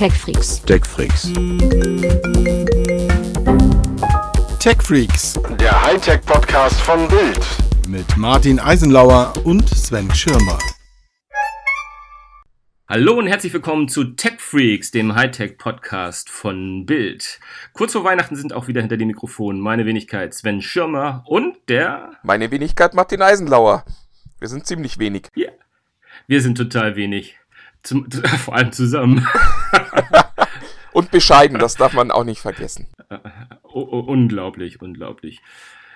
TechFreaks. TechFreaks. TechFreaks Der Hightech-Podcast von Bild. mit Martin Eisenlauer und Sven Schirmer. Hallo und herzlich willkommen zu Tech Freaks, dem Hightech-Podcast von Bild. Kurz vor Weihnachten sind auch wieder hinter dem Mikrofon meine Wenigkeit Sven Schirmer und der... Meine Wenigkeit Martin Eisenlauer. Wir sind ziemlich wenig. Ja, wir sind total wenig. Zum, vor allem zusammen. Und bescheiden, das darf man auch nicht vergessen. Oh, unglaublich, unglaublich.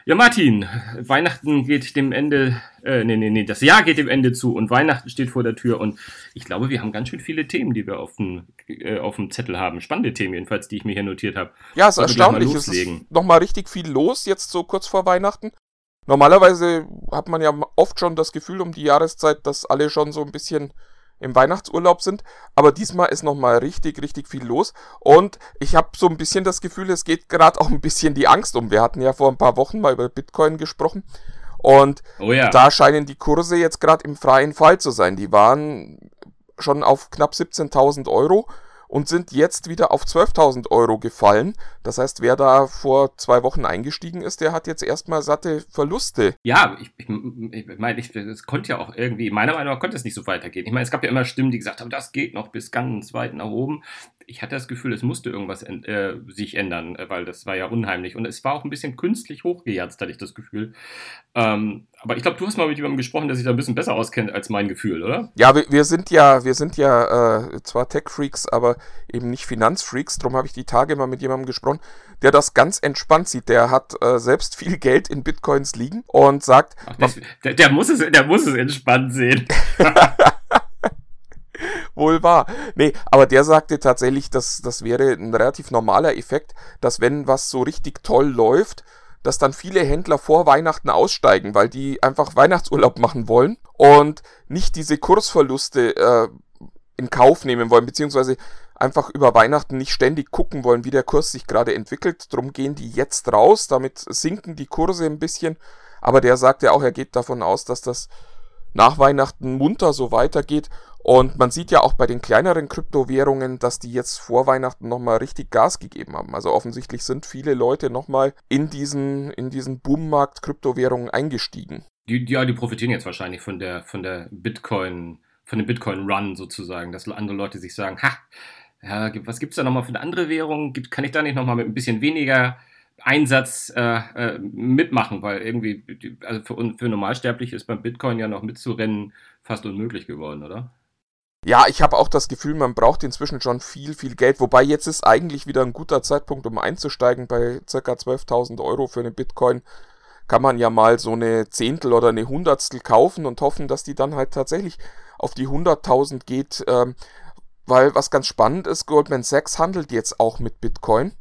Ja, Martin, Weihnachten geht dem Ende, äh, nee, nee, nee, das Jahr geht dem Ende zu und Weihnachten steht vor der Tür und ich glaube, wir haben ganz schön viele Themen, die wir auf dem, äh, auf dem Zettel haben. Spannende Themen jedenfalls, die ich mir hier notiert habe. Ja, es ist erstaunlich. Es ist nochmal richtig viel los, jetzt so kurz vor Weihnachten. Normalerweise hat man ja oft schon das Gefühl um die Jahreszeit, dass alle schon so ein bisschen im Weihnachtsurlaub sind. Aber diesmal ist nochmal richtig, richtig viel los. Und ich habe so ein bisschen das Gefühl, es geht gerade auch ein bisschen die Angst um. Wir hatten ja vor ein paar Wochen mal über Bitcoin gesprochen. Und Oh ja. da scheinen die Kurse jetzt gerade im freien Fall zu sein. Die waren schon auf knapp 17.000 Euro und sind jetzt wieder auf 12.000 Euro gefallen. Das heißt, wer da vor zwei Wochen eingestiegen ist, der hat jetzt erstmal satte Verluste. Ja, ich, ich, ich meine, es konnte ja auch irgendwie, meiner Meinung nach konnte es nicht so weitergehen. Ich meine, es gab ja immer Stimmen, die gesagt haben, das geht noch bis ganz weit nach oben. Ich hatte das Gefühl, es musste irgendwas en- äh, sich ändern, äh, weil das war ja unheimlich. Und es war auch ein bisschen künstlich hochgejatzt, hatte ich das Gefühl. Ähm, aber ich glaube, du hast mal mit jemandem gesprochen, der sich da ein bisschen besser auskennt als mein Gefühl, oder? Ja, wir, wir sind ja, wir sind ja äh, zwar Tech-Freaks, aber eben nicht Finanzfreaks. Darum habe ich die Tage mal mit jemandem gesprochen, der das ganz entspannt sieht. Der hat äh, selbst viel Geld in Bitcoins liegen und sagt, Ach, das, der, der, muss es, der muss es entspannt sehen. Wohl wahr. Nee, aber der sagte tatsächlich, dass das wäre ein relativ normaler Effekt, dass wenn was so richtig toll läuft, dass dann viele Händler vor Weihnachten aussteigen, weil die einfach Weihnachtsurlaub machen wollen und nicht diese Kursverluste äh, in Kauf nehmen wollen, beziehungsweise einfach über Weihnachten nicht ständig gucken wollen, wie der Kurs sich gerade entwickelt. Drum gehen die jetzt raus, damit sinken die Kurse ein bisschen. Aber der sagte auch, er geht davon aus, dass das nach Weihnachten munter so weitergeht. Und man sieht ja auch bei den kleineren Kryptowährungen, dass die jetzt vor Weihnachten nochmal richtig Gas gegeben haben. Also offensichtlich sind viele Leute nochmal in diesen, in diesen Boommarkt Kryptowährungen eingestiegen. Die, ja, die profitieren jetzt wahrscheinlich von der, von der Bitcoin, von dem Bitcoin-Run sozusagen, dass andere Leute sich sagen, ha, ja, gibt- was gibt's da nochmal für eine andere Währung? Gibt, kann ich da nicht nochmal mit ein bisschen weniger Einsatz äh, äh, mitmachen? Weil irgendwie, also für, für Normalsterbliche ist beim Bitcoin ja noch mitzurennen fast unmöglich geworden, oder? Ja, ich habe auch das Gefühl, man braucht inzwischen schon viel, viel Geld. Wobei jetzt ist eigentlich wieder ein guter Zeitpunkt, um einzusteigen. Bei ca. 12.000 Euro für eine Bitcoin kann man ja mal so eine Zehntel oder eine Hundertstel kaufen und hoffen, dass die dann halt tatsächlich auf die 100.000 geht. Ähm, weil was ganz spannend ist, Goldman Sachs handelt jetzt auch mit Bitcoin.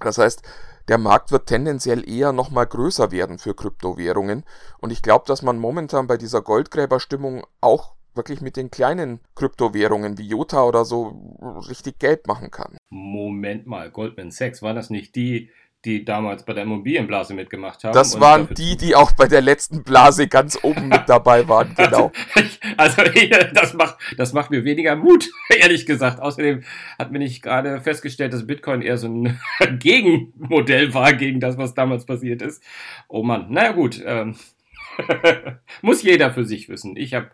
Das heißt, der Markt wird tendenziell eher nochmal größer werden für Kryptowährungen. Und ich glaube, dass man momentan bei dieser Goldgräberstimmung auch wirklich mit den kleinen Kryptowährungen wie Jota oder so richtig Geld machen kann. Moment mal, Goldman Sachs, waren das nicht die, die damals bei der Immobilienblase mitgemacht haben? Das waren die, die auch bei der letzten Blase ganz oben mit dabei waren, genau. Also, das macht, das macht mir weniger Mut, ehrlich gesagt. Außerdem hat mir nicht gerade festgestellt, dass Bitcoin eher so ein Gegenmodell war gegen das, was damals passiert ist. Oh Mann, naja gut. Ähm, muss jeder für sich wissen. Ich habe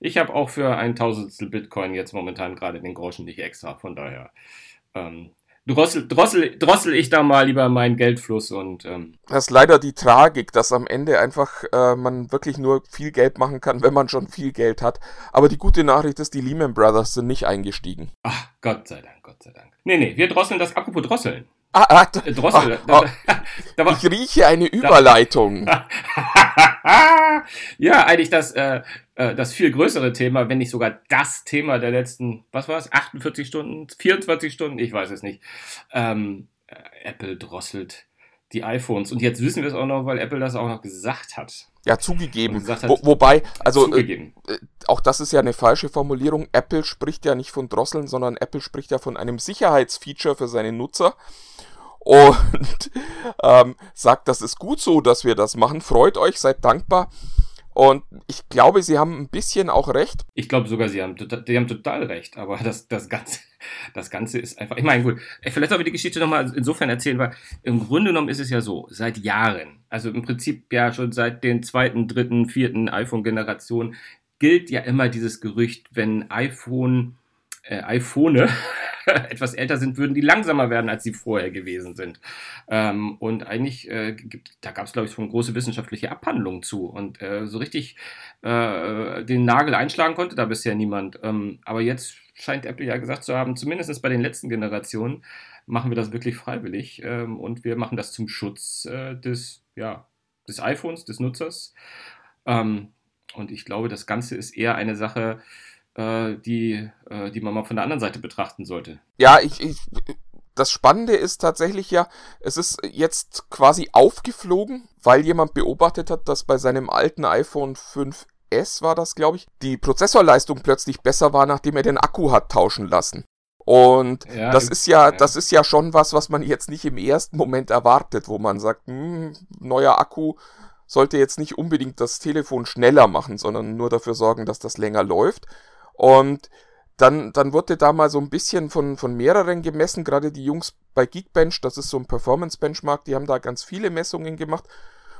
ich hab auch für ein Tausendstel Bitcoin jetzt momentan gerade den Groschen nicht extra. Von daher ähm, drossel, drossel, drossel ich da mal lieber meinen Geldfluss und ähm, Das ist leider die Tragik, dass am Ende einfach äh, man wirklich nur viel Geld machen kann, wenn man schon viel Geld hat. Aber die gute Nachricht ist, die Lehman Brothers sind nicht eingestiegen. ach, Gott sei Dank, Gott sei Dank. Nee, nee, wir drosseln das, apropos drosseln. Ah, ah, Äh, Drossel, ah, da, da war, ich rieche eine Überleitung. ja, eigentlich das, äh, äh, das viel größere Thema, wenn nicht sogar das Thema der letzten, was war es, 48 Stunden, 24 Stunden, ich weiß es nicht. Ähm, äh, Apple drosselt die iPhones. Und jetzt wissen wir es auch noch, weil Apple das auch noch gesagt hat. Ja, zugegeben. Hat- Wo, wobei, also äh, Zugegeben. auch das ist ja eine falsche Formulierung. Apple spricht ja nicht von Drosseln, sondern Apple spricht ja von einem Sicherheitsfeature für seine Nutzer. Und ähm, sagt, das ist gut so, dass wir das machen. Freut euch, seid dankbar. Und ich glaube, sie haben ein bisschen auch recht. Ich glaube sogar, sie haben, tota- die haben total recht, aber das, das Ganze, das Ganze ist einfach, ich meine, gut, vielleicht soll wir die Geschichte nochmal insofern erzählen, weil im Grunde genommen ist es ja so, seit Jahren, also im Prinzip ja schon seit den zweiten, dritten, vierten iPhone-Generationen, gilt ja immer dieses Gerücht, wenn iPhone, äh, iPhone etwas älter sind, würden die langsamer werden, als sie vorher gewesen sind. Ähm, und eigentlich, äh, gibt, da gab es, glaube ich, schon große wissenschaftliche Abhandlungen zu. Und äh, so richtig äh, den Nagel einschlagen konnte da bisher niemand. Ähm, aber jetzt scheint Apple ja gesagt zu haben, zumindest bei den letzten Generationen, machen wir das wirklich freiwillig. Ähm, und wir machen das zum Schutz äh, des, ja, des iPhones, des Nutzers. Ähm, und ich glaube, das Ganze ist eher eine Sache, die, äh, die man mal von der anderen Seite betrachten sollte. Ja, ich, ich, das Spannende ist tatsächlich ja, es ist jetzt quasi aufgeflogen, weil jemand beobachtet hat, dass bei seinem alten iPhone 5S war das, glaube ich, die Prozessorleistung plötzlich besser war, nachdem er den Akku hat tauschen lassen. Und ja, das ist ja, ja, das ist ja schon was, was man jetzt nicht im ersten Moment erwartet, wo man sagt, hm, neuer Akku sollte jetzt nicht unbedingt das Telefon schneller machen, sondern nur dafür sorgen, dass das länger läuft. Und dann, dann wurde da mal so ein bisschen von, von mehreren gemessen, gerade die Jungs bei Geekbench, das ist so ein Performance-Benchmark, die haben da ganz viele Messungen gemacht.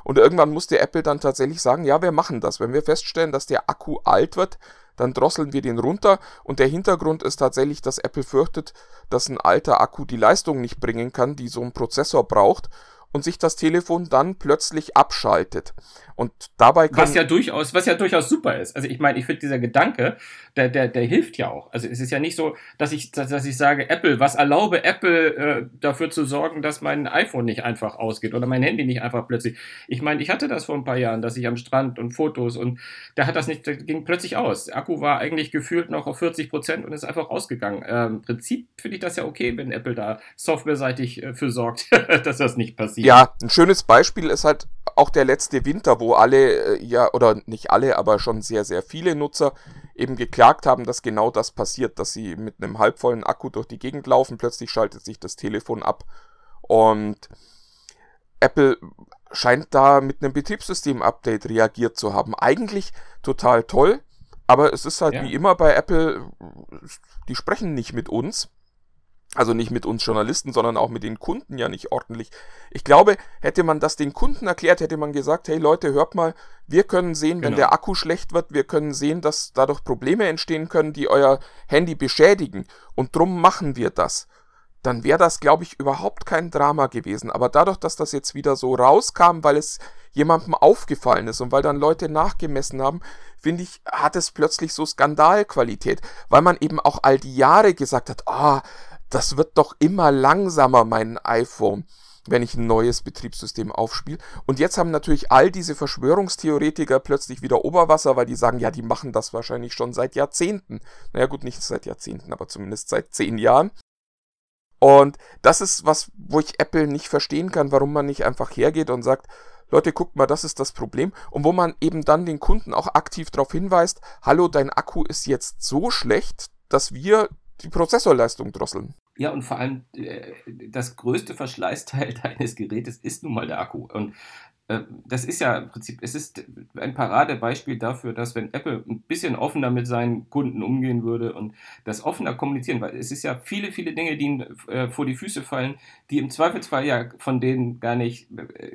Und irgendwann musste Apple dann tatsächlich sagen, ja, wir machen das. Wenn wir feststellen, dass der Akku alt wird, dann drosseln wir den runter. Und der Hintergrund ist tatsächlich, dass Apple fürchtet, dass ein alter Akku die Leistung nicht bringen kann, die so ein Prozessor braucht und sich das Telefon dann plötzlich abschaltet. Und dabei kann was ja durchaus, was ja durchaus super ist. Also ich meine, ich finde dieser Gedanke, der, der, der hilft ja auch. Also es ist ja nicht so, dass ich, dass, dass ich sage, Apple, was erlaube Apple äh, dafür zu sorgen, dass mein iPhone nicht einfach ausgeht oder mein Handy nicht einfach plötzlich. Ich meine, ich hatte das vor ein paar Jahren, dass ich am Strand und Fotos und da hat das nicht, das ging plötzlich aus. Der Akku war eigentlich gefühlt noch auf 40 Prozent und ist einfach ausgegangen. Ähm, Im Prinzip finde ich das ja okay, wenn Apple da softwareseitig äh, für sorgt, dass das nicht passiert. Ja, ein schönes Beispiel ist halt auch der letzte Winter, wo alle, äh, ja, oder nicht alle, aber schon sehr, sehr viele Nutzer eben geklagt haben, dass genau das passiert, dass sie mit einem halbvollen Akku durch die Gegend laufen, plötzlich schaltet sich das Telefon ab und Apple scheint da mit einem Betriebssystem-Update reagiert zu haben. Eigentlich total toll, aber es ist halt ja. wie immer bei Apple, die sprechen nicht mit uns. Also nicht mit uns Journalisten, sondern auch mit den Kunden ja nicht ordentlich. Ich glaube, hätte man das den Kunden erklärt, hätte man gesagt, hey Leute, hört mal, wir können sehen, genau. wenn der Akku schlecht wird, wir können sehen, dass dadurch Probleme entstehen können, die euer Handy beschädigen. Und drum machen wir das. Dann wäre das, glaube ich, überhaupt kein Drama gewesen. Aber dadurch, dass das jetzt wieder so rauskam, weil es jemandem aufgefallen ist und weil dann Leute nachgemessen haben, finde ich, hat es plötzlich so Skandalqualität, weil man eben auch all die Jahre gesagt hat, ah, oh, das wird doch immer langsamer, mein iPhone, wenn ich ein neues Betriebssystem aufspiele. Und jetzt haben natürlich all diese Verschwörungstheoretiker plötzlich wieder Oberwasser, weil die sagen, ja, die machen das wahrscheinlich schon seit Jahrzehnten. Naja gut, nicht seit Jahrzehnten, aber zumindest seit zehn Jahren. Und das ist was, wo ich Apple nicht verstehen kann, warum man nicht einfach hergeht und sagt, Leute, guckt mal, das ist das Problem. Und wo man eben dann den Kunden auch aktiv darauf hinweist, hallo, dein Akku ist jetzt so schlecht, dass wir die Prozessorleistung drosseln. Ja, und vor allem äh, das größte Verschleißteil deines Gerätes ist nun mal der Akku. Und äh, das ist ja im Prinzip, es ist ein Paradebeispiel dafür, dass wenn Apple ein bisschen offener mit seinen Kunden umgehen würde und das offener kommunizieren, weil es ist ja viele, viele Dinge, die ihnen äh, vor die Füße fallen, die im Zweifelsfall ja von denen gar nicht äh,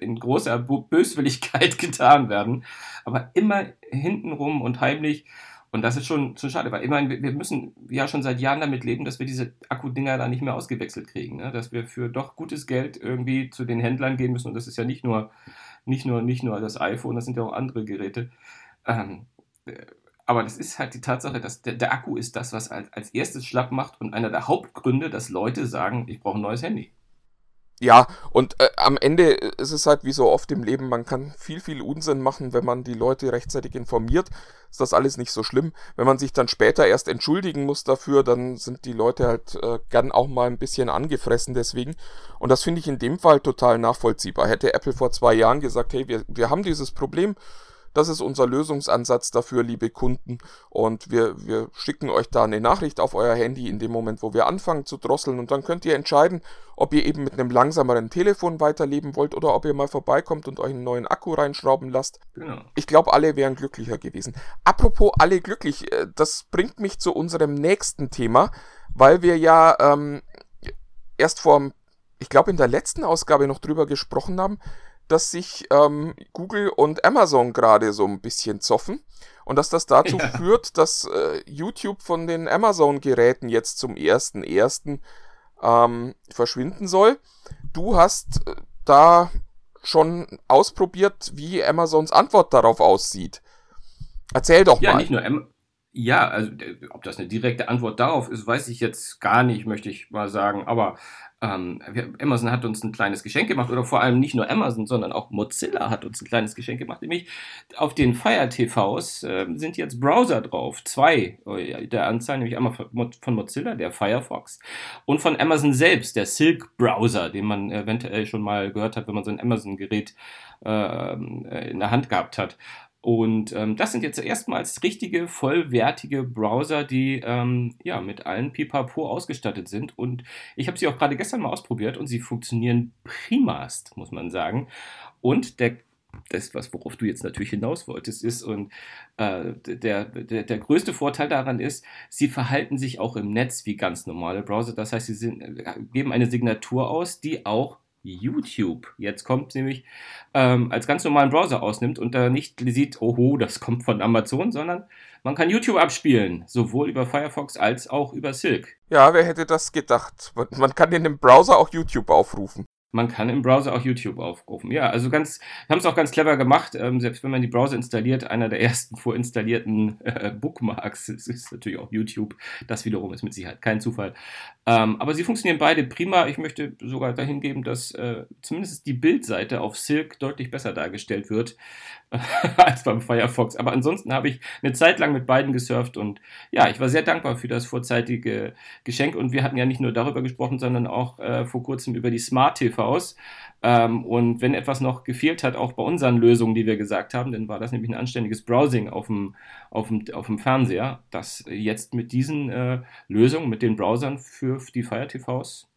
in großer Böswilligkeit getan werden, aber immer hintenrum und heimlich und das ist schon, schon schade, weil immerhin, wir müssen ja schon seit Jahren damit leben, dass wir diese Akkudinger da nicht mehr ausgewechselt kriegen. Ne? Dass wir für doch gutes Geld irgendwie zu den Händlern gehen müssen. Und das ist ja nicht nur, nicht nur, nicht nur das iPhone, das sind ja auch andere Geräte. Ähm, äh, aber das ist halt die Tatsache, dass der, der Akku ist das, was als, als erstes schlapp macht und einer der Hauptgründe, dass Leute sagen, ich brauche ein neues Handy. Ja, und äh, am Ende ist es halt wie so oft im Leben, man kann viel, viel Unsinn machen, wenn man die Leute rechtzeitig informiert. Ist das alles nicht so schlimm. Wenn man sich dann später erst entschuldigen muss dafür, dann sind die Leute halt äh, gern auch mal ein bisschen angefressen deswegen. Und das finde ich in dem Fall total nachvollziehbar. Hätte Apple vor zwei Jahren gesagt, hey, wir, wir haben dieses Problem, das ist unser Lösungsansatz dafür, liebe Kunden. Und wir, wir schicken euch da eine Nachricht auf euer Handy in dem Moment, wo wir anfangen zu drosseln. Und dann könnt ihr entscheiden, ob ihr eben mit einem langsameren Telefon weiterleben wollt oder ob ihr mal vorbeikommt und euch einen neuen Akku reinschrauben lasst. Genau. Ich glaube, alle wären glücklicher gewesen. Apropos alle glücklich, äh, das bringt mich zu unserem nächsten Thema. weil wir ja ähm, erst vor, ich glaube in der letzten Ausgabe noch drüber gesprochen haben, dass sich ähm, Google und Amazon gerade so ein bisschen zoffen und dass das dazu ja. führt, dass äh, YouTube von den Amazon-Geräten jetzt zum 1.1. Ähm, verschwinden soll. Du hast äh, da schon ausprobiert, wie Amazons Antwort darauf aussieht. Erzähl doch ja, mal. Nicht nur Am ja, also ob das eine direkte Antwort darauf ist, weiß ich jetzt gar nicht, möchte ich mal sagen. Aber ähm, Amazon hat uns ein kleines Geschenk gemacht oder vor allem nicht nur Amazon, sondern auch Mozilla hat uns ein kleines Geschenk gemacht. Nämlich auf den Fire TVs äh, sind jetzt Browser drauf. Zwei äh, der Anzahl, nämlich einmal von Mozilla, der Firefox, und von Amazon selbst, der Silk Browser, den man eventuell schon mal gehört hat, wenn man so ein Amazon-Gerät äh, in der Hand gehabt hat. Und ähm, das sind jetzt erstmals richtige, vollwertige Browser, die ähm, ja mit allen Pipapo ausgestattet sind. Und ich habe sie auch gerade gestern mal ausprobiert und sie funktionieren primast, muss man sagen. Und der das, was worauf du jetzt natürlich hinaus wolltest, ist, und äh, der, der, der größte Vorteil daran ist, sie verhalten sich auch im Netz wie ganz normale Browser. Das heißt, sie sind, äh, geben eine Signatur aus, die auch YouTube jetzt kommt, nämlich ähm, als ganz normalen Browser ausnimmt und da nicht sieht, oho, das kommt von Amazon, sondern man kann YouTube abspielen, sowohl über Firefox als auch über Silk. Ja, wer hätte das gedacht? Man kann in dem Browser auch YouTube aufrufen. Man kann im Browser auch YouTube aufrufen. Ja, also ganz, haben es auch ganz clever gemacht. Ähm, selbst wenn man die Browser installiert, einer der ersten vorinstallierten äh, Bookmarks ist, ist, natürlich auch YouTube. Das wiederum ist mit Sicherheit kein Zufall. Ähm, aber sie funktionieren beide prima. Ich möchte sogar dahin geben, dass äh, zumindest die Bildseite auf Silk deutlich besser dargestellt wird als beim Firefox. Aber ansonsten habe ich eine Zeit lang mit beiden gesurft und ja, ich war sehr dankbar für das vorzeitige Geschenk. Und wir hatten ja nicht nur darüber gesprochen, sondern auch äh, vor kurzem über die Smart TVs. Ähm, und wenn etwas noch gefehlt hat, auch bei unseren Lösungen, die wir gesagt haben, dann war das nämlich ein anständiges Browsing auf dem, auf dem, auf dem Fernseher, das jetzt mit diesen äh, Lösungen, mit den Browsern für die Fire TVs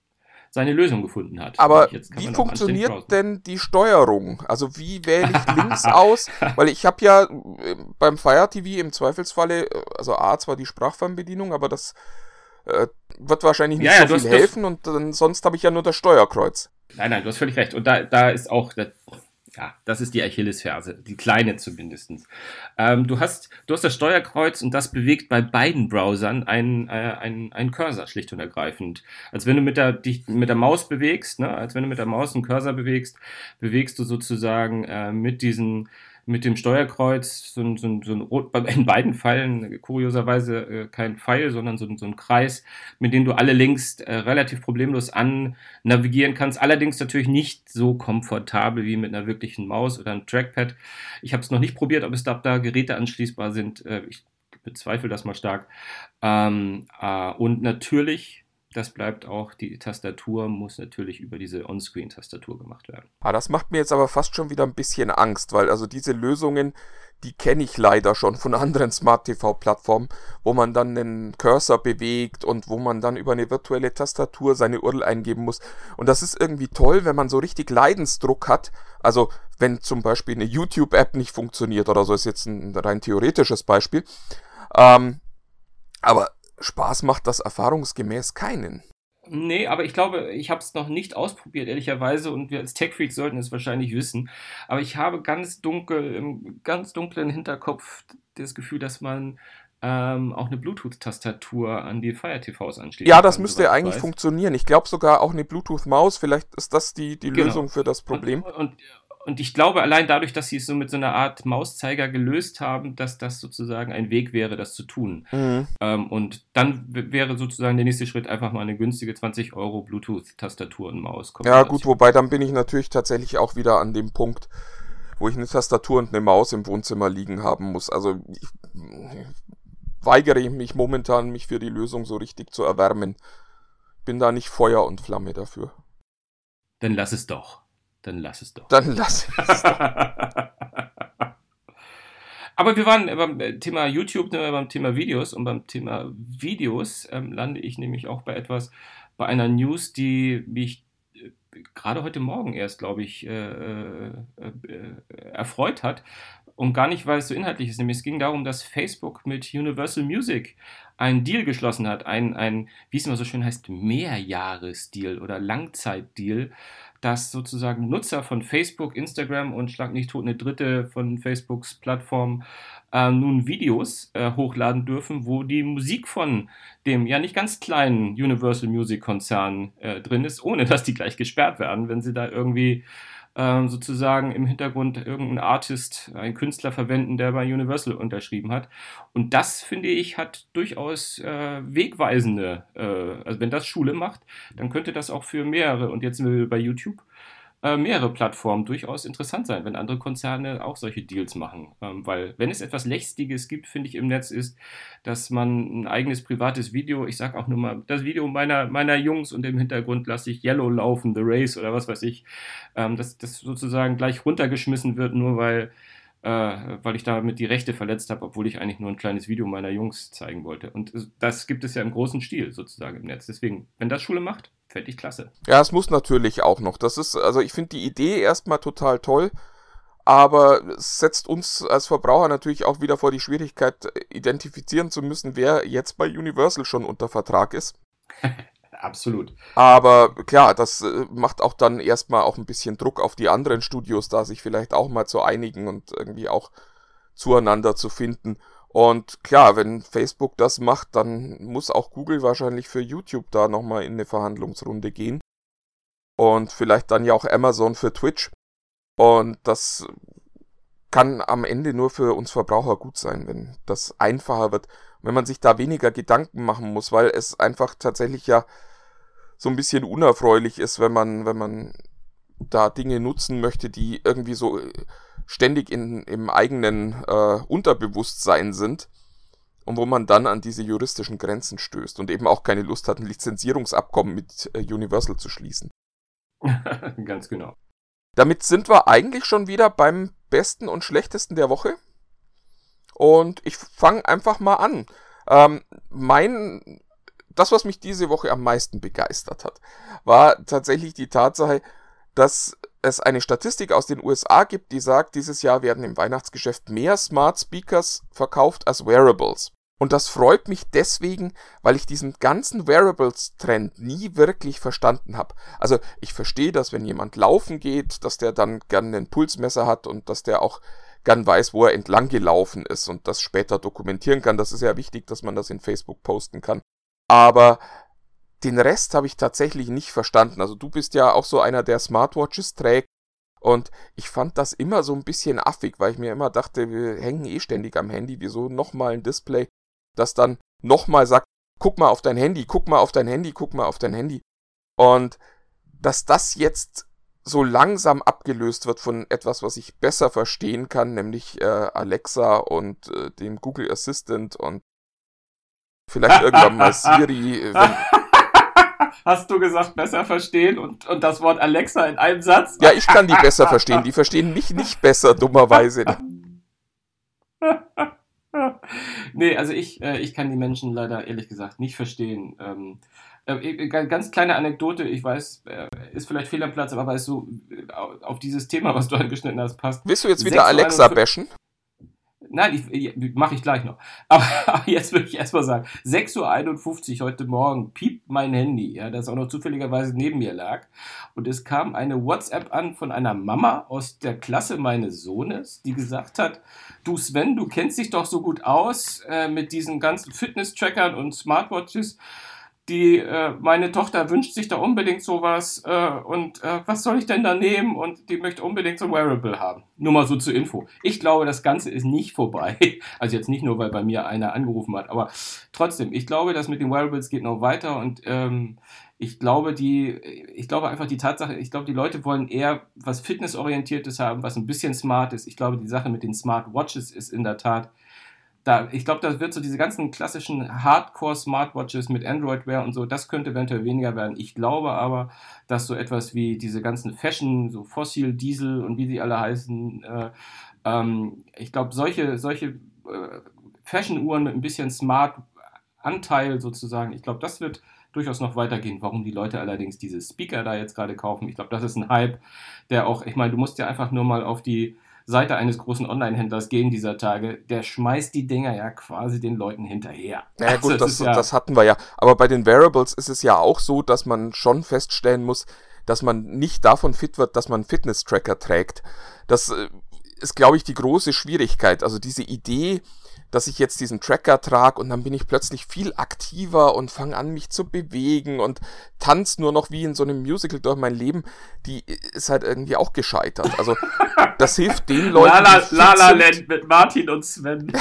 seine Lösung gefunden hat. Aber wie funktioniert denn die Steuerung? Also wie wähle ich links aus? Weil ich habe ja äh, beim Fire TV im Zweifelsfalle, äh, also A zwar die Sprachfernbedienung, aber das äh, wird wahrscheinlich nicht ja, so viel helfen und dann, sonst habe ich ja nur das Steuerkreuz. Nein, nein, du hast völlig recht. Und da, da ist auch, das, ja, das ist die Achillesferse, die kleine zumindest. Ähm, du, hast, du hast das Steuerkreuz und das bewegt bei beiden Browsern einen, äh, einen Cursor, schlicht und ergreifend. Als wenn du mit der, dich mit der Maus bewegst, ne? als wenn du mit der Maus einen Cursor bewegst, bewegst du sozusagen äh, mit diesen mit dem Steuerkreuz so ein, so ein, so ein in beiden Fällen kurioserweise äh, kein Pfeil, sondern so, so ein Kreis, mit dem du alle Links äh, relativ problemlos annavigieren kannst. Allerdings natürlich nicht so komfortabel wie mit einer wirklichen Maus oder einem Trackpad. Ich habe es noch nicht probiert, ob es da, da Geräte anschließbar sind. Äh, ich bezweifle das mal stark. Ähm, äh, und natürlich das bleibt auch, die Tastatur muss natürlich über diese On-Screen-Tastatur gemacht werden. Ah, das macht mir jetzt aber fast schon wieder ein bisschen Angst, weil also diese Lösungen, die kenne ich leider schon von anderen Smart-TV-Plattformen, wo man dann den Cursor bewegt und wo man dann über eine virtuelle Tastatur seine URL eingeben muss. Und das ist irgendwie toll, wenn man so richtig Leidensdruck hat. Also wenn zum Beispiel eine YouTube-App nicht funktioniert oder so, ist jetzt ein rein theoretisches Beispiel. Ähm, aber Spaß macht das erfahrungsgemäß keinen. Nee, aber ich glaube, ich habe es noch nicht ausprobiert, ehrlicherweise, und wir als Tech-Freaks sollten es wahrscheinlich wissen. Aber ich habe ganz dunkel, im ganz dunklen Hinterkopf das Gefühl, dass man ähm, auch eine Bluetooth-Tastatur an die Fire TVs anschließt. Ja, das müsste eigentlich weiß. funktionieren. Ich glaube sogar auch eine Bluetooth-Maus. Vielleicht ist das die, die genau. Lösung für das Problem. Und, und, und ich glaube, allein dadurch, dass sie es so mit so einer Art Mauszeiger gelöst haben, dass das sozusagen ein Weg wäre, das zu tun. Mhm. Ähm, und dann wäre sozusagen der nächste Schritt einfach mal eine günstige 20 Euro Bluetooth-Tastatur und Maus. Ja, gut, wobei dann bin ich natürlich tatsächlich auch wieder an dem Punkt, wo ich eine Tastatur und eine Maus im Wohnzimmer liegen haben muss. Also ich, weigere mich momentan, mich für die Lösung so richtig zu erwärmen. Bin da nicht Feuer und Flamme dafür. Dann lass es doch. Dann lass es doch. Dann lass es doch. Aber wir waren beim Thema YouTube, beim Thema Videos und beim Thema Videos ähm, lande ich nämlich auch bei etwas, bei einer News, die mich gerade heute Morgen erst, glaube ich, äh, äh, äh, erfreut hat. und gar nicht, weil es so inhaltlich ist. Nämlich es ging darum, dass Facebook mit Universal Music einen Deal geschlossen hat, ein, ein wie es immer so schön heißt, Mehrjahresdeal oder Langzeitdeal, dass sozusagen Nutzer von Facebook, Instagram und Schlag nicht tot eine dritte von Facebooks Plattform äh, nun Videos äh, hochladen dürfen, wo die Musik von dem ja nicht ganz kleinen Universal Music Konzern äh, drin ist, ohne dass die gleich gesperrt werden, wenn sie da irgendwie ähm, sozusagen im Hintergrund irgendein Artist, ein Künstler verwenden, der bei Universal unterschrieben hat. Und das, finde ich, hat durchaus äh, wegweisende, äh, also wenn das Schule macht, dann könnte das auch für mehrere, und jetzt sind wir bei YouTube, äh, mehrere Plattformen durchaus interessant sein, wenn andere Konzerne auch solche Deals machen. Ähm, weil wenn es etwas Lästiges gibt, finde ich im Netz, ist, dass man ein eigenes privates Video, ich sage auch nur mal, das Video meiner, meiner Jungs und im Hintergrund lasse ich Yellow laufen, The Race oder was weiß ich, ähm, dass das sozusagen gleich runtergeschmissen wird, nur weil äh, weil ich damit die Rechte verletzt habe, obwohl ich eigentlich nur ein kleines Video meiner Jungs zeigen wollte. Und das gibt es ja im großen Stil sozusagen im Netz. Deswegen, wenn das Schule macht, Fände ich klasse. Ja, es muss natürlich auch noch. Das ist, also ich finde die Idee erstmal total toll, aber es setzt uns als Verbraucher natürlich auch wieder vor die Schwierigkeit, identifizieren zu müssen, wer jetzt bei Universal schon unter Vertrag ist. Absolut. Aber klar, das äh, macht auch dann erstmal auch ein bisschen Druck auf die anderen Studios, da sich vielleicht auch mal zu einigen und irgendwie auch zueinander zu finden. Und klar, wenn Facebook das macht, dann muss auch Google wahrscheinlich für YouTube da nochmal in eine Verhandlungsrunde gehen. Und vielleicht dann ja auch Amazon für Twitch. Und das kann am Ende nur für uns Verbraucher gut sein, wenn das einfacher wird, wenn man sich da weniger Gedanken machen muss, weil es einfach tatsächlich ja so ein bisschen unerfreulich ist, wenn man, wenn man da Dinge nutzen möchte, die irgendwie so ständig in, im eigenen äh, Unterbewusstsein sind und wo man dann an diese juristischen Grenzen stößt und eben auch keine Lust hat, ein Lizenzierungsabkommen mit äh, Universal zu schließen. Ganz genau. Damit sind wir eigentlich schon wieder beim besten und schlechtesten der Woche. Und ich fange einfach mal an. Ähm, mein, das, was mich diese Woche am meisten begeistert hat, war tatsächlich die Tatsache, dass es eine Statistik aus den USA gibt, die sagt, dieses Jahr werden im Weihnachtsgeschäft mehr Smart Speakers verkauft als Wearables. Und das freut mich deswegen, weil ich diesen ganzen Wearables-Trend nie wirklich verstanden habe. Also ich verstehe, dass wenn jemand laufen geht, dass der dann gern ein Pulsmesser hat und dass der auch gern weiß, wo er entlang gelaufen ist und das später dokumentieren kann. Das ist ja wichtig, dass man das in Facebook posten kann. Aber den Rest habe ich tatsächlich nicht verstanden. Also du bist ja auch so einer, der Smartwatches trägt. Und ich fand das immer so ein bisschen affig, weil ich mir immer dachte, wir hängen eh ständig am Handy. Wieso nochmal ein Display, das dann nochmal sagt, guck mal auf dein Handy, guck mal auf dein Handy, guck mal auf dein Handy. Und dass das jetzt so langsam abgelöst wird von etwas, was ich besser verstehen kann, nämlich äh, Alexa und äh, dem Google Assistant und vielleicht irgendwann mal Siri. Wenn, hast du gesagt, besser verstehen und, und das Wort Alexa in einem Satz? Ja, ich kann die besser verstehen. Die verstehen mich nicht besser, dummerweise. nee, also ich, äh, ich kann die Menschen leider ehrlich gesagt nicht verstehen. Ähm, äh, ganz kleine Anekdote, ich weiß, äh, ist vielleicht fehl am Platz, aber weil es so äh, auf dieses Thema, was du angeschnitten hast, passt. Willst du jetzt wieder Alexa bashen? Nein, mache ich gleich noch. Aber, aber jetzt würde ich erstmal sagen, 6.51 Uhr heute Morgen piept mein Handy, ja, das auch noch zufälligerweise neben mir lag. Und es kam eine WhatsApp an von einer Mama aus der Klasse meines Sohnes, die gesagt hat, du Sven, du kennst dich doch so gut aus äh, mit diesen ganzen Fitness-Trackern und Smartwatches die, äh, meine Tochter wünscht sich da unbedingt sowas äh, und äh, was soll ich denn da nehmen und die möchte unbedingt so ein Wearable haben. Nur mal so zur Info. Ich glaube, das Ganze ist nicht vorbei. Also jetzt nicht nur, weil bei mir einer angerufen hat, aber trotzdem, ich glaube, das mit den Wearables geht noch weiter und ähm, ich glaube, die, ich glaube einfach die Tatsache, ich glaube, die Leute wollen eher was Fitnessorientiertes haben, was ein bisschen smart ist. Ich glaube, die Sache mit den Smartwatches ist in der Tat da, ich glaube, das wird so diese ganzen klassischen Hardcore-Smartwatches mit Android-Wear und so, das könnte eventuell weniger werden. Ich glaube aber, dass so etwas wie diese ganzen Fashion, so Fossil, Diesel und wie sie alle heißen, äh, ähm, ich glaube, solche, solche äh, Fashion-Uhren mit ein bisschen Smart-Anteil sozusagen, ich glaube, das wird durchaus noch weitergehen. Warum die Leute allerdings diese Speaker da jetzt gerade kaufen, ich glaube, das ist ein Hype, der auch, ich meine, du musst ja einfach nur mal auf die Seite eines großen Online-Händlers gehen dieser Tage, der schmeißt die Dinger ja quasi den Leuten hinterher. Na ja, gut, Also, das, ist ja, das hatten wir ja. Aber bei den Wearables ist es ja auch so, dass man schon feststellen muss, dass man nicht davon fit wird, dass man einen Fitness-Tracker trägt. Das äh, ist, glaube ich, die große Schwierigkeit. Also diese Idee, dass ich jetzt diesen Tracker trage und dann bin ich plötzlich viel aktiver und fange an, mich zu bewegen und tanze nur noch wie in so einem Musical durch mein Leben, die ist halt irgendwie auch gescheitert. Also das hilft den Leuten, La La, die fit La, La sind. Land mit Martin und Sven.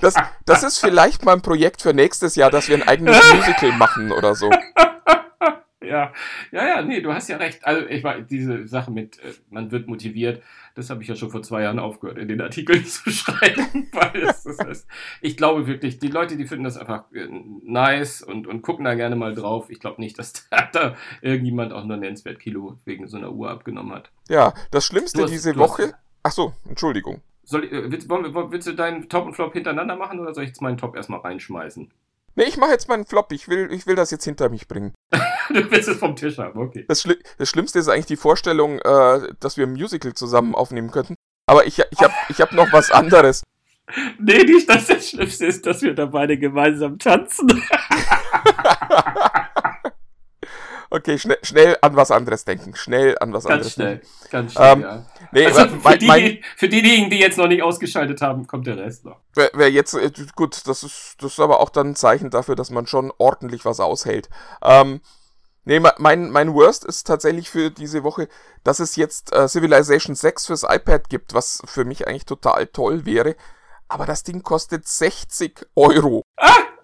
Das, das ist vielleicht mal ein Projekt für nächstes Jahr, dass wir ein eigenes Musical machen oder so. Ja, ja, ja, nee, du hast ja recht. Also ich war diese Sache mit, äh, man wird motiviert, das habe ich ja schon vor zwei Jahren aufgehört, in den Artikeln zu schreiben, weil es, es ist, ich glaube wirklich, die Leute, die finden das einfach äh, nice und, und gucken da gerne mal drauf. Ich glaube nicht, dass da, da irgendjemand auch nur nennenswert Kilo wegen so einer Uhr abgenommen hat. Ja, das Schlimmste hast- diese Woche. Ach so, Entschuldigung. Soll, ich- äh, willst, willst du deinen Top und Flop hintereinander machen oder soll ich jetzt meinen Top erstmal reinschmeißen? Nee, ich mache jetzt meinen Flop. Ich will, ich will das jetzt hinter mich bringen. Du willst es vom Tisch haben, okay. Das, Schli das Schlimmste ist eigentlich die Vorstellung, äh, dass wir ein Musical zusammen aufnehmen könnten. Aber ich, ich habe ich hab noch was anderes. Nee, nicht, dass das Schlimmste ist, dass wir da beide gemeinsam tanzen. Okay, schnell, schnell an was anderes denken. Schnell an was Ganz anderes schnell, denken. ganz schnell, Ähm, ja. Nee, Also für, mein, die, mein, für diejenigen, die jetzt noch nicht ausgeschaltet haben, kommt der Rest noch. wer, wer jetzt, äh, gut, das ist, das ist aber auch dann ein Zeichen dafür, dass man schon ordentlich was aushält. Ähm, nee, me- mein, mein Worst ist tatsächlich für diese Woche, dass es jetzt äh, Civilization 6 fürs iPad gibt, was für mich eigentlich total toll wäre. Aber das Ding kostet 60 Euro.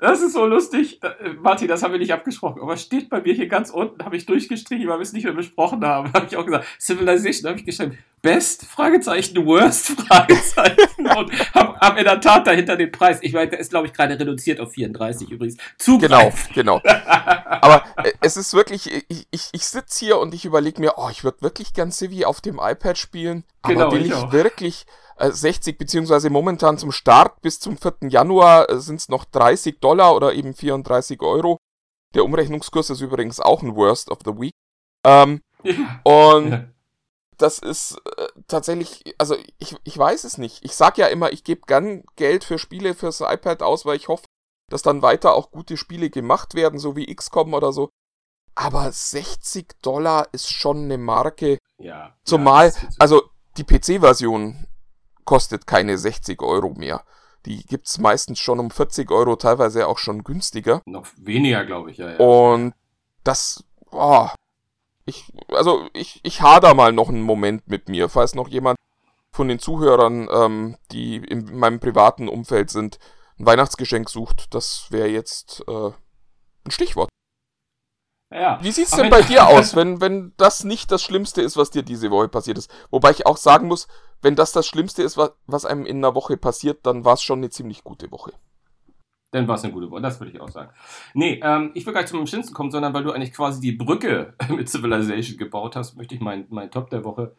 Das ist so lustig. Äh, Martin, das haben wir nicht abgesprochen. Aber steht bei mir hier ganz unten, habe ich durchgestrichen, weil wir es nicht mehr besprochen haben. Habe ich auch gesagt. Civilization habe ich geschrieben. Best? Fragezeichen. Worst? Fragezeichen. Und habe hab in der Tat dahinter den Preis. Ich meine, der ist, glaube ich, gerade reduziert auf 34 übrigens. Genau, Zugreifen. genau. Aber äh, es ist wirklich, ich, ich, ich sitze hier und ich überlege mir, oh, ich würde wirklich gern Civi auf dem iPad spielen. Aber Genau, will ich ich, wirklich äh, 60, beziehungsweise momentan zum Start bis zum 4. Januar äh, sind es noch 30 Dollar oder eben 34 Euro. Der Umrechnungskurs ist übrigens auch ein Worst of the Week. Ähm, Ja. und Ja. das ist äh, tatsächlich, also ich, ich weiß es nicht. Ich sag ja immer, ich gebe gern Geld für Spiele fürs iPad aus, weil ich hoffe, dass dann weiter auch gute Spiele gemacht werden, so wie XCOM oder so. Aber 60 Dollar ist schon eine Marke. ja. Zumal, Ja, also die PC-Version kostet keine 60 Euro mehr. Die gibt's meistens schon um 40 Euro, teilweise auch schon günstiger. noch weniger, glaube ich. Ja, ja. Und das, oh, ich, also ich, ich hader mal noch einen Moment mit mir, falls noch jemand von den Zuhörern, ähm, die in meinem privaten Umfeld sind, ein Weihnachtsgeschenk sucht, das wäre jetzt äh, ein Stichwort. ja. Wie sieht's denn bei dir aus, wenn, wenn das nicht das Schlimmste ist, was dir diese Woche passiert ist? Wobei ich auch sagen muss, wenn das das Schlimmste ist, was, einem in einer Woche passiert, dann war es schon eine ziemlich gute Woche. Dann war es eine gute Woche, das würde ich auch sagen. Nee, ähm, ich will gar nicht zum Schlimmsten kommen, sondern weil du eigentlich quasi die Brücke mit Civilization gebaut hast, möchte ich meinen mein Top der Woche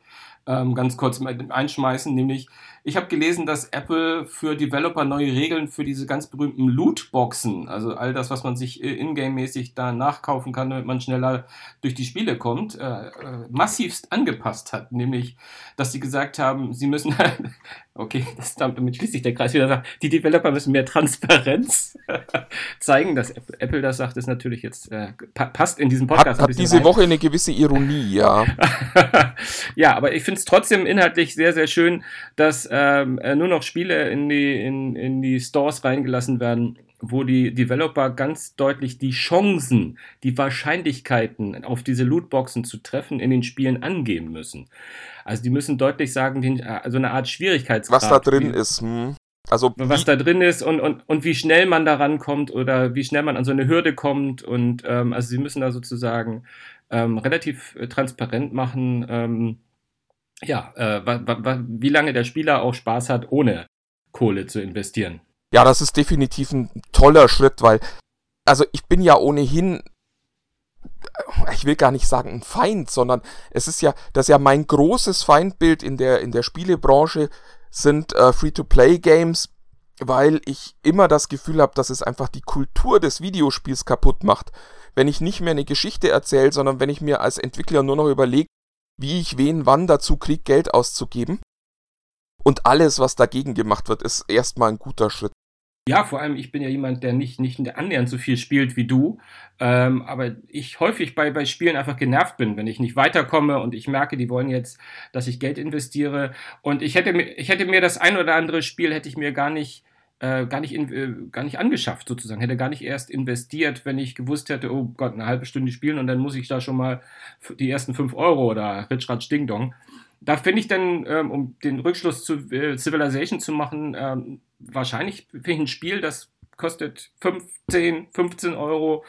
ähm, ganz kurz einschmeißen. Nämlich, ich habe gelesen, dass Apple für Developer neue Regeln für diese ganz berühmten Lootboxen, also all das, was man sich äh, ingame-mäßig da nachkaufen kann, damit man schneller durch die Spiele kommt, äh, äh, massivst angepasst hat. Nämlich, dass sie gesagt haben, sie müssen, okay, das, damit schließt sich der Kreis wieder, die Developer müssen mehr Transparenz zeigen. Dass Apple, das sagt, ist natürlich jetzt, äh, pa passt in diesem Podcast Hat, hat diese rein. Woche eine gewisse Ironie, ja. ja, aber ich finde es trotzdem inhaltlich sehr, sehr schön, dass ähm, äh, nur noch Spiele in die, in, in die Stores reingelassen werden, wo die Developer ganz deutlich die Chancen, die Wahrscheinlichkeiten auf diese Lootboxen zu treffen in den Spielen angeben müssen. Also die müssen deutlich sagen, den, äh, so eine Art Schwierigkeitsgrad. Was da drin wie- ist. Hm. Also was da drin ist und, und, und wie schnell man da rankommt oder wie schnell man an so eine Hürde kommt. Und ähm, also sie müssen da sozusagen ähm, relativ äh, transparent machen, ähm, ja, äh, wie lange der Spieler auch Spaß hat, ohne Kohle zu investieren. ja, das ist definitiv ein toller Schritt, weil, also ich bin ja ohnehin, ich will gar nicht sagen ein Feind, sondern es ist ja, das ist ja mein großes Feindbild in der, in der Spielebranche sind äh, Free-to-Play-Games, weil ich immer das Gefühl habe, dass es einfach die Kultur des Videospiels kaputt macht. Wenn ich nicht mehr eine Geschichte erzähle, sondern wenn ich mir als Entwickler nur noch überlege, wie ich wen wann dazu kriege, Geld auszugeben. Und alles, was dagegen gemacht wird, ist erstmal ein guter Schritt. Ja, vor allem, ich bin ja jemand, der nicht, nicht annähernd so viel spielt wie du. Ähm, aber ich häufig bei, bei Spielen einfach genervt bin, wenn ich nicht weiterkomme und ich merke, die wollen jetzt, dass ich Geld investiere. Und ich hätte mir, ich hätte mir das ein oder andere Spiel hätte ich mir gar nicht, äh, gar nicht, in, äh, gar nicht angeschafft, sozusagen. Hätte gar nicht erst investiert, wenn ich gewusst hätte, oh Gott, eine halbe Stunde spielen und dann muss ich da schon mal die ersten fünf Euro oder Ritschratsch Ding Dong da finde ich dann, ähm, um den Rückschluss zu äh, Civilization zu machen, ähm, wahrscheinlich finde ich ein Spiel, das kostet 15, 15 Euro.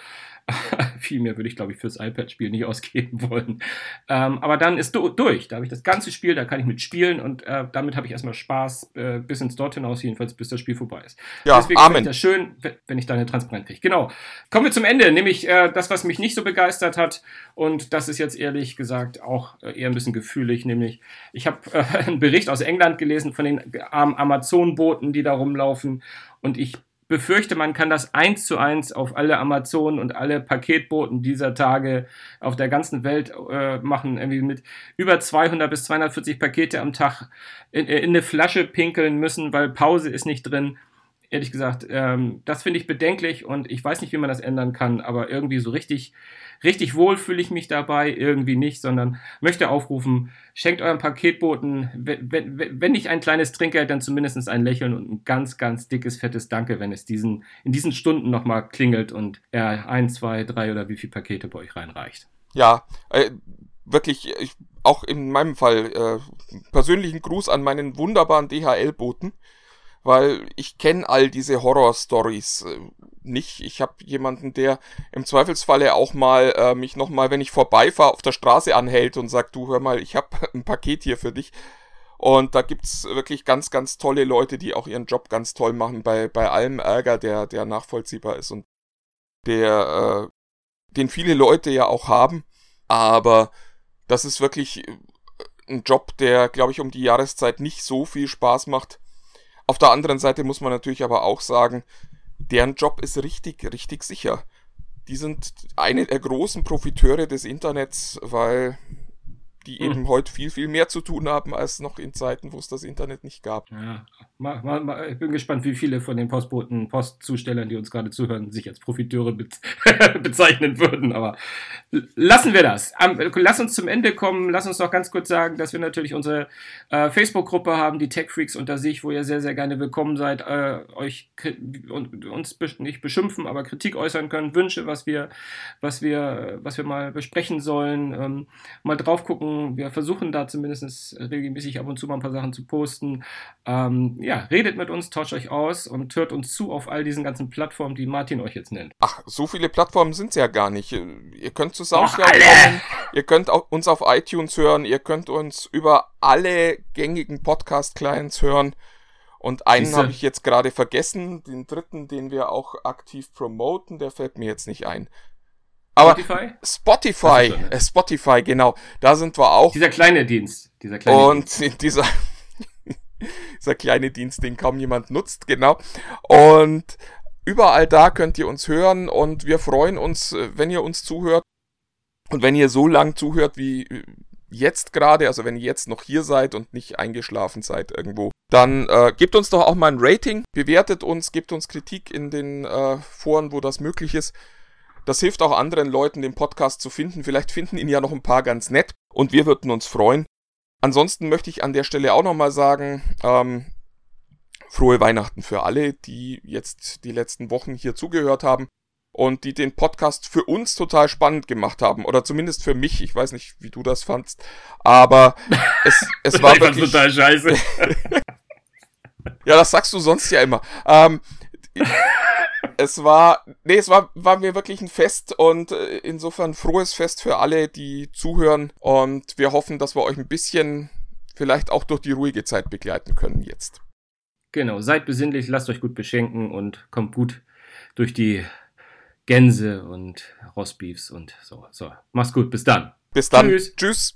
Viel mehr würde ich, glaube ich, fürs iPad-Spiel nicht ausgeben wollen. Ähm, aber dann ist du durch. Da habe ich das ganze Spiel, da kann ich mitspielen und äh, damit habe ich erstmal Spaß äh, bis ins Dort hinaus, jedenfalls bis das Spiel vorbei ist. Ja, Deswegen Amen. ich das schön, wenn ich da eine Transparenz kriege. Genau. Kommen wir zum Ende, nämlich äh, das, was mich nicht so begeistert hat. Und das ist jetzt ehrlich gesagt auch äh, eher ein bisschen gefühlig, nämlich ich habe äh, einen Bericht aus England gelesen von den armen Amazon-Booten, die da rumlaufen. Und ich befürchte, man kann das eins zu eins auf alle Amazon und alle Paketboten dieser Tage auf der ganzen Welt äh, machen, irgendwie mit über 200 bis 240 Pakete am Tag in, in eine Flasche pinkeln müssen, weil Pause ist nicht drin. Ehrlich gesagt, ähm, das finde ich bedenklich und ich weiß nicht, wie man das ändern kann, aber irgendwie so richtig richtig wohl fühle ich mich dabei, irgendwie nicht, sondern möchte aufrufen, schenkt euren Paketboten, wenn, nicht ein kleines Trinkgeld, dann zumindest ein Lächeln und ein ganz, ganz dickes, fettes Danke, wenn es diesen, in diesen Stunden nochmal klingelt und er ein, zwei, drei oder wie viele Pakete bei euch reinreicht. Ja, äh, wirklich, ich, auch in meinem Fall, äh, persönlichen Gruß an meinen wunderbaren DHL-Boten weil ich kenne all diese Horror-Stories äh, nicht. Ich habe jemanden, der im Zweifelsfalle auch mal äh, mich nochmal, wenn ich vorbeifahre, auf der Straße anhält und sagt, du hör mal, ich habe ein Paket hier für dich. Und da gibt's wirklich ganz, ganz tolle Leute, die auch ihren Job ganz toll machen, bei, bei allem Ärger, der, der nachvollziehbar ist und der, äh, den viele Leute ja auch haben. Aber das ist wirklich äh, ein Job, der, glaube ich, um die Jahreszeit nicht so viel Spaß macht auf der anderen Seite muss man natürlich aber auch sagen, deren Job ist richtig, richtig sicher. Die sind eine der großen Profiteure des Internets, weil die hm. eben heute viel, viel mehr zu tun haben als noch in Zeiten, wo es das Internet nicht gab. Ja, mal, mal, mal, ich bin gespannt, wie viele von den Postboten, Postzustellern, die uns gerade zuhören, sich als Profiteure be bezeichnen würden. Aber lassen wir das. lass uns zum Ende kommen. Lass uns noch ganz kurz sagen, dass wir natürlich unsere äh, Facebook-Gruppe haben, die Tech Freaks unter sich, wo ihr sehr, sehr gerne willkommen seid, äh, euch und uns nicht beschimpfen, aber Kritik äußern können, Wünsche, was wir, was wir, was wir mal besprechen sollen, ähm, mal drauf gucken, wir versuchen da zumindest regelmäßig ab und zu mal ein paar Sachen zu posten. Ähm, ja, redet mit uns, tauscht euch aus und hört uns zu auf all diesen ganzen Plattformen, die Martin euch jetzt nennt. Ach, so viele Plattformen sind es ja gar nicht. Ihr könnt zu Soundcloud kommen, ihr könnt uns auf iTunes hören, ihr könnt uns über alle gängigen Podcast-Clients hören. Und einen habe ich jetzt gerade vergessen, den dritten, den wir auch aktiv promoten, der fällt mir jetzt nicht ein. Aber Spotify? Spotify, äh, Spotify, genau. Da sind wir auch. Dieser kleine Dienst. Dieser kleine und Dienst. dieser, dieser kleine Dienst, den kaum jemand nutzt, genau. Und überall da könnt ihr uns hören und wir freuen uns, äh, wenn ihr uns zuhört. Und wenn ihr so lang zuhört wie äh, jetzt gerade, also wenn ihr jetzt noch hier seid und nicht eingeschlafen seid irgendwo, dann äh, gebt uns doch auch mal ein Rating, bewertet uns, gebt uns Kritik in den äh, Foren, wo das möglich ist. Das hilft auch anderen Leuten, den Podcast zu finden. Vielleicht finden ihn ja noch ein paar ganz nett und wir würden uns freuen. Ansonsten möchte ich an der Stelle auch nochmal sagen, ähm, frohe Weihnachten für alle, die jetzt die letzten Wochen hier zugehört haben und die den Podcast für uns total spannend gemacht haben. Oder zumindest für mich. Ich weiß nicht, wie du das fandst. Aber es, es war wirklich... total scheiße. ja, das sagst du sonst ja immer. Ähm, es war, nee, es war, war mir wirklich ein Fest und äh, insofern frohes Fest für alle, die zuhören und wir hoffen, dass wir euch ein bisschen vielleicht auch durch die ruhige Zeit begleiten können jetzt. Genau, seid besinnlich, lasst euch gut beschenken und kommt gut durch die Gänse und Rostbeefs und so. So, mach's gut, bis dann. Bis dann. Tschüss. Tschüss.